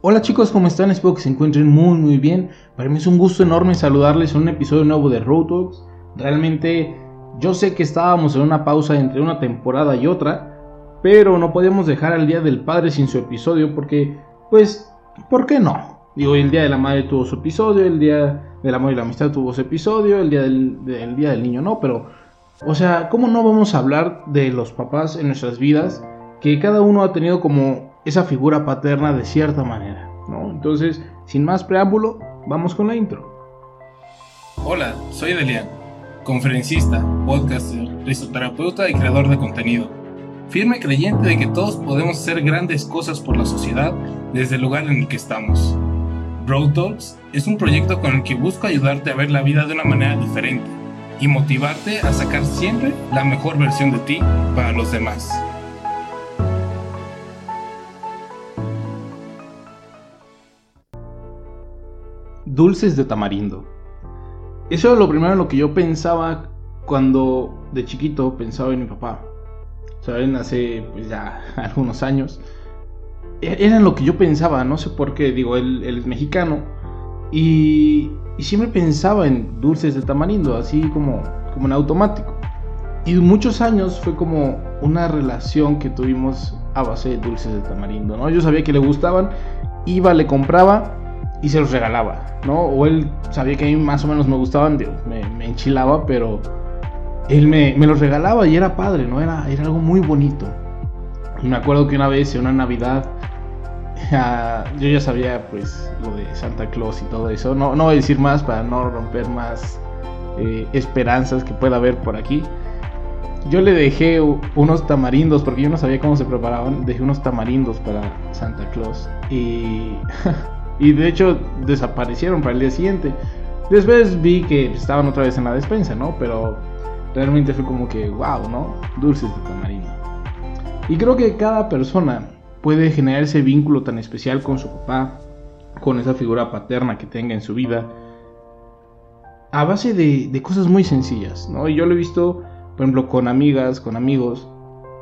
Hola chicos, ¿cómo están? Espero que se encuentren muy muy bien. Para mí es un gusto enorme saludarles en un episodio nuevo de Road Talks. Realmente yo sé que estábamos en una pausa entre una temporada y otra, pero no podíamos dejar al Día del Padre sin su episodio porque, pues, ¿por qué no? Digo, el Día de la Madre tuvo su episodio, el Día del Amor y la Amistad tuvo su episodio, el Día del, del Día del Niño no, pero, o sea, ¿cómo no vamos a hablar de los papás en nuestras vidas? Que cada uno ha tenido como esa figura paterna de cierta manera, ¿no? Entonces, sin más preámbulo, vamos con la intro. Hola, soy Delian, conferencista, podcaster, risoterapeuta y creador de contenido. Firme creyente de que todos podemos hacer grandes cosas por la sociedad desde el lugar en el que estamos. Road Talks es un proyecto con el que busco ayudarte a ver la vida de una manera diferente y motivarte a sacar siempre la mejor versión de ti para los demás. Dulces de tamarindo. Eso era lo primero en lo que yo pensaba cuando de chiquito pensaba en mi papá. Saben, hace pues ya algunos años. E-, era en lo que yo pensaba, no sé por qué, digo, él, es mexicano. Y, y, siempre pensaba en dulces de tamarindo, así como, como en automático. Y muchos años fue como una relación que tuvimos a base de dulces de tamarindo, ¿no? Yo sabía que le gustaban, iba, le compraba y se los regalaba, ¿no? O él sabía que a mí más o menos me gustaban, me, enchilaba, pero él me, los regalaba y era padre, ¿no? Era, era algo muy bonito. Y me acuerdo que una vez en una Navidad, yo ya sabía pues lo de Santa Claus y todo eso. No, no voy a decir más para no romper más eh, esperanzas que pueda haber por aquí. Yo le dejé unos tamarindos, porque yo no sabía cómo se preparaban, dejé unos tamarindos para Santa Claus. Y Y de hecho desaparecieron para el día siguiente. Después vi que estaban otra vez en la despensa, ¿no? Pero realmente fue como que, wow, ¿no? Dulces de tamarindo. Y creo que cada persona puede generar ese vínculo tan especial con su papá, con esa figura paterna que tenga en su vida, a base de, de cosas muy sencillas, ¿no? Y yo lo he visto, por ejemplo, con amigas, con amigos,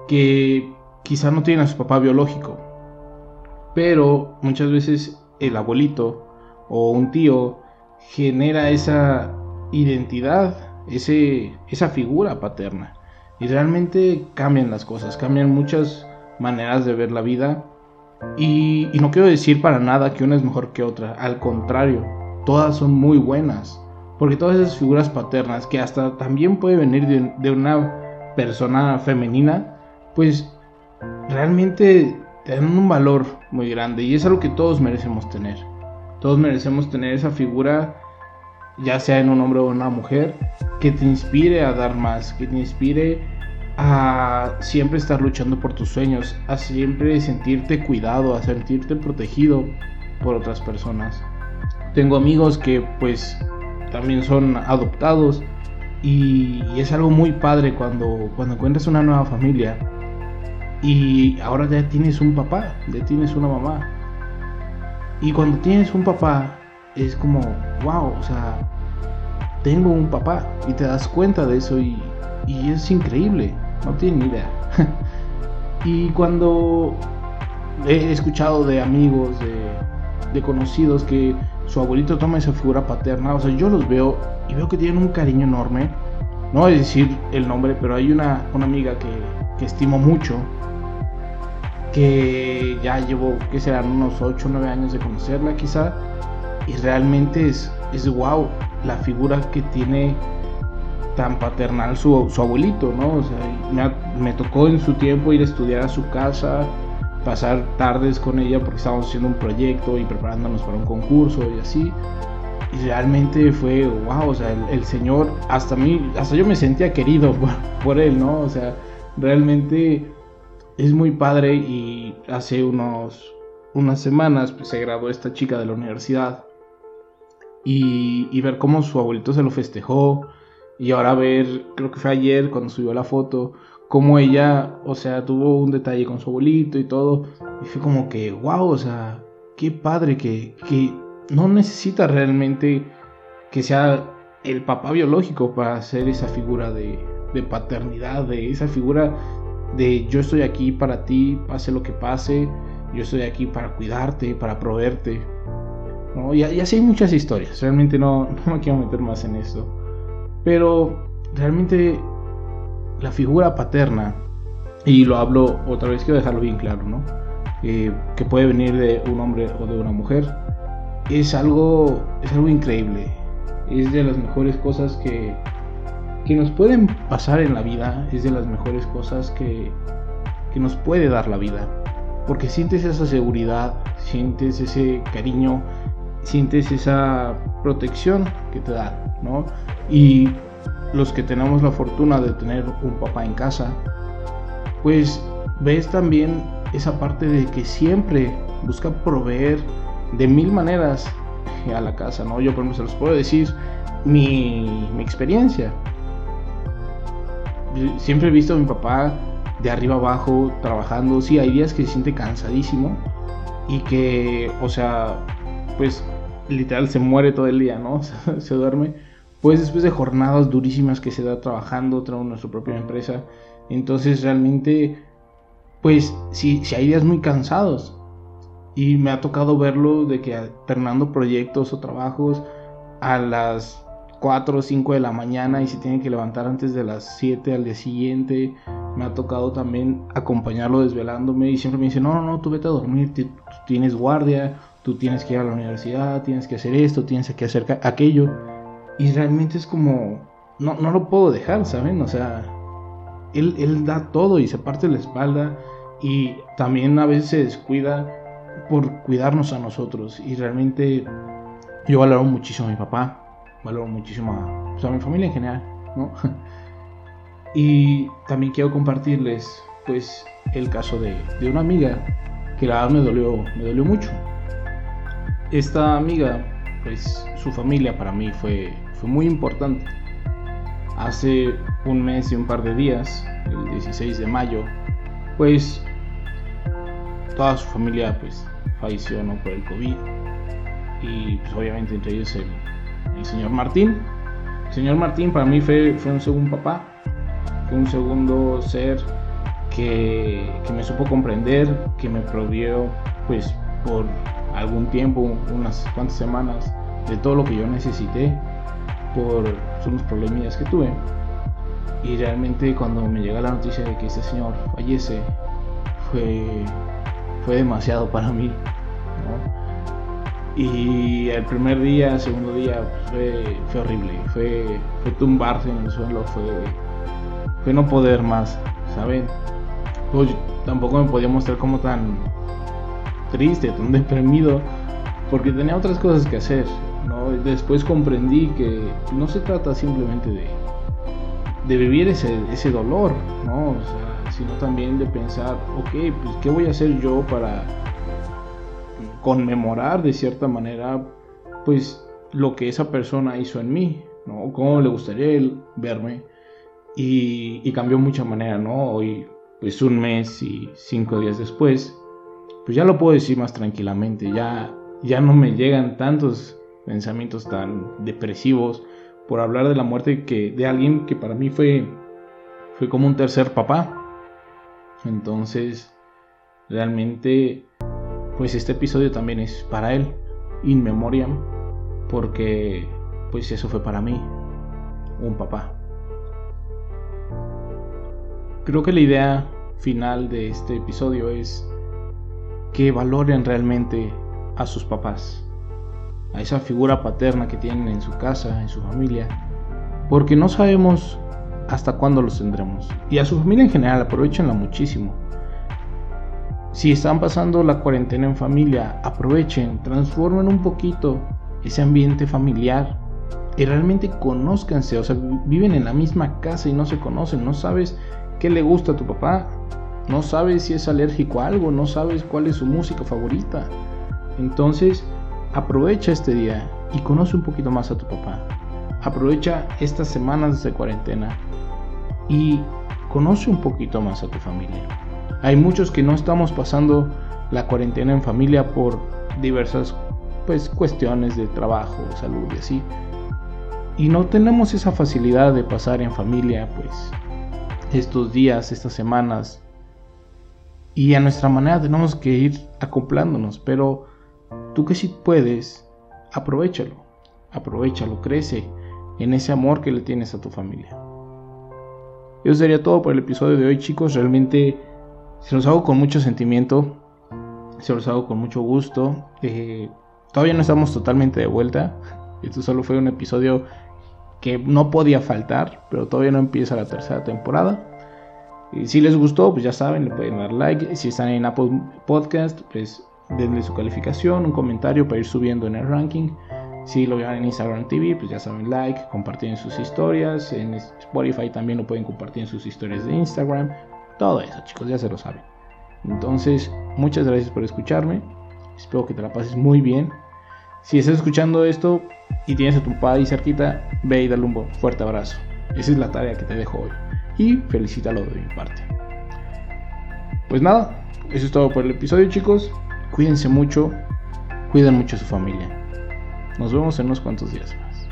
que quizá no tienen a su papá biológico, pero muchas veces el abuelito o un tío genera esa identidad, ese, esa figura paterna. Y realmente cambian las cosas, cambian muchas maneras de ver la vida. Y, no quiero decir para nada que una es mejor que otra, al contrario, todas son muy buenas. Porque todas esas figuras paternas, que hasta también puede venir de, de una persona femenina, pues realmente te un valor muy grande y es algo que todos merecemos tener. Todos merecemos tener esa figura, ya sea en un hombre o una mujer, que te inspire a dar más, que te inspire a siempre estar luchando por tus sueños, a siempre sentirte cuidado, a sentirte protegido por otras personas. Tengo amigos que pues también son adoptados y, es algo muy padre cuando, cuando encuentras una nueva familia y ahora ya tienes un papá, ya tienes una mamá. Y cuando tienes un papá, es como, wow, o sea, tengo un papá. Y te das cuenta de eso y, es increíble, no tienes ni idea. y cuando he escuchado de amigos, de, conocidos que su abuelito toma esa figura paterna, o sea, yo los veo y veo que tienen un cariño enorme. No voy a decir el nombre, pero hay una, una amiga que estimo mucho, que ya llevo, que serán unos 8 o 9 años de conocerla quizá, y realmente es, es wow la figura que tiene tan paternal su, su abuelito, ¿no? O sea, me, tocó en su tiempo ir a estudiar a su casa, pasar tardes con ella porque estábamos haciendo un proyecto y preparándonos para un concurso y así. Y realmente fue, wow, o sea, el, Señor, hasta mí, hasta yo me sentía querido por, por Él, ¿no? O sea, realmente es muy padre y hace unos, unas semanas pues, se graduó esta chica de la universidad y, y, ver cómo su abuelito se lo festejó y ahora ver, creo que fue ayer cuando subió la foto, cómo ella, o sea, tuvo un detalle con su abuelito y todo y fue como que, wow, o sea, qué padre que, que no necesita realmente que sea el papá biológico para ser esa figura de, de paternidad, de esa figura de yo estoy aquí para ti, pase lo que pase, yo estoy aquí para cuidarte, para proveerte. ¿no? Y, así hay muchas historias, realmente no, no me quiero meter más en esto. Pero realmente la figura paterna, y lo hablo otra vez, quiero dejarlo bien claro, ¿no? Eh, que puede venir de un hombre o de una mujer, es algo, es algo increíble. Es de las mejores cosas que, que nos pueden pasar en la vida, es de las mejores cosas que, que nos puede dar la vida. Porque sientes esa seguridad, sientes ese cariño, sientes esa protección que te da, ¿no? Y los que tenemos la fortuna de tener un papá en casa, pues ves también esa parte de que siempre busca proveer de mil maneras a la casa, ¿no? Yo por ejemplo se los puedo decir mi, mi experiencia. Siempre he visto a mi papá de arriba abajo trabajando, sí, hay días que se siente cansadísimo y que, o sea, pues literal se muere todo el día, ¿no? se duerme. Pues después de jornadas durísimas que se da trabajando, tenemos nuestra propia empresa. Entonces realmente, pues sí, sí hay días muy cansados. Y me ha tocado verlo de que alternando proyectos o trabajos a las 4 o 5 de la mañana y se tiene que levantar antes de las 7 al día siguiente. Me ha tocado también acompañarlo desvelándome y siempre me dice, no, no, no, tú vete a dormir, tú tienes guardia, tú tienes que ir a la universidad, tienes que hacer esto, tienes que hacer aquello. Y realmente es como, no, no lo puedo dejar, ¿saben? O sea, él, él da todo y se parte la espalda y también a veces se descuida por cuidarnos a nosotros. Y realmente yo valoro muchísimo a mi papá, valoro muchísimo a, pues, a mi familia en general, ¿no? y también quiero compartirles, pues, el caso de, de una amiga que la verdad me dolió, me dolió mucho esta amiga, pues su familia para mí fue, fue muy importante. Hace un mes y un par de días, el 16 de mayo, pues toda su familia pues falleció ¿no? por el COVID y pues obviamente entre ellos el, el, señor Martín. El señor Martín para mí fue, fue un segundo papá, fue un segundo ser que, me supo comprender, que me provió pues por algún tiempo, unas cuantas semanas, de todo lo que yo necesité por unos problemillas que tuve. Y realmente cuando me llega la noticia de que este señor fallece, fue, fue demasiado para mí. Y el primer día, el segundo día, fue, horrible. Fue, tumbarse en el suelo, fue, no poder más, ¿saben? Pues tampoco me podía mostrar como tan triste, tan deprimido, porque tenía otras cosas que hacer. ¿no? Después comprendí que no se trata simplemente de, de vivir ese, ese dolor, ¿no? sino también de pensar, ok, pues ¿qué voy a hacer yo para conmemorar de cierta manera, pues lo que esa persona hizo en mí, ¿no? Cómo le gustaría verme. Y, y cambió mucha manera, ¿no? Hoy, pues un mes y cinco días después, pues ya lo puedo decir más tranquilamente, ya, ya no me llegan tantos pensamientos tan depresivos por hablar de la muerte de alguien que para mí fue, fue como un tercer papá. Entonces, realmente, pues este episodio también es para él, in memoriam, porque pues eso fue para mí, un papá. Creo que la idea final de este episodio es que valoren realmente a sus papás, a esa figura paterna que tienen en su casa, en su familia, porque no sabemos hasta cuándo los tendremos. Y a su familia en general, aprovechenla muchísimo. Si están pasando la cuarentena en familia, aprovechen, transformen un poquito ese ambiente familiar y realmente conózcanse. O sea, viven en la misma casa y no se conocen, no sabes qué le gusta a tu papá, no sabes si es alérgico a algo, no sabes cuál es su música favorita. Entonces, aprovecha este día y conoce un poquito más a tu papá. Aprovecha estas semanas de cuarentena y conoce un poquito más a tu familia. Hay muchos que no estamos pasando la cuarentena en familia por diversas pues cuestiones de trabajo, salud y así. Y no tenemos esa facilidad de pasar en familia pues estos días, estas semanas Y a nuestra manera tenemos que ir acoplándonos, pero tú que si puedes, aprovechalo, aprovechalo, crece en ese amor que le tienes a tu familia. Eso sería todo por el episodio de hoy, chicos. Realmente se los hago con mucho sentimiento, se los hago con mucho gusto. Eh, todavía no estamos totalmente de vuelta. Esto solo fue un episodio que no podía faltar, pero todavía no empieza la tercera temporada. Y si les gustó, pues ya saben, le pueden dar like. Si están en Apple Podcast, pues denle su calificación, un comentario para ir subiendo en el ranking. Si lo vean en Instagram TV, pues ya saben, like, compartir en sus historias. En Spotify también lo pueden compartir en sus historias de Instagram. Todo eso, chicos, ya se lo saben. Entonces, muchas gracias por escucharme. Espero que te la pases muy bien. Si estás escuchando esto y tienes a tu padre ahí cerquita, ve y dale un fuerte abrazo. Esa es la tarea que te dejo hoy. Y felicítalo de mi parte. Pues nada, eso es todo por el episodio, chicos. Cuídense mucho, cuiden mucho a su familia. Nos vemos en unos cuantos días más.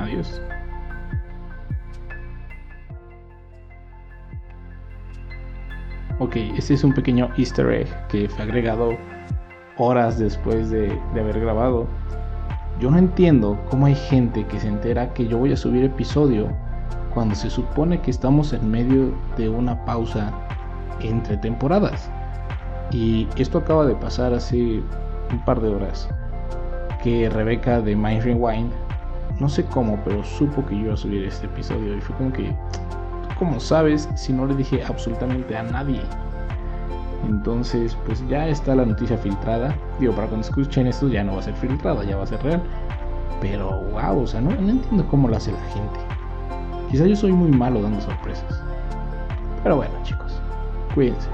Adiós. Ok, este es un pequeño easter egg que fue agregado horas después de, de, haber grabado. Yo no entiendo cómo hay gente que se entera que yo voy a subir episodio cuando se supone que estamos en medio de una pausa entre temporadas. Y esto acaba de pasar hace un par de horas. Que Rebeca de Mind Rewind, no sé cómo, pero supo que yo iba a subir este episodio. Y fue como que, ¿cómo sabes si no le dije absolutamente a nadie? Entonces, pues ya está la noticia filtrada. Digo, para cuando escuchen esto ya no va a ser filtrada, ya va a ser real. Pero wow, o sea, no, no entiendo cómo lo hace la gente. Quizá yo soy muy malo dando sorpresas. Pero bueno, chicos, cuídense.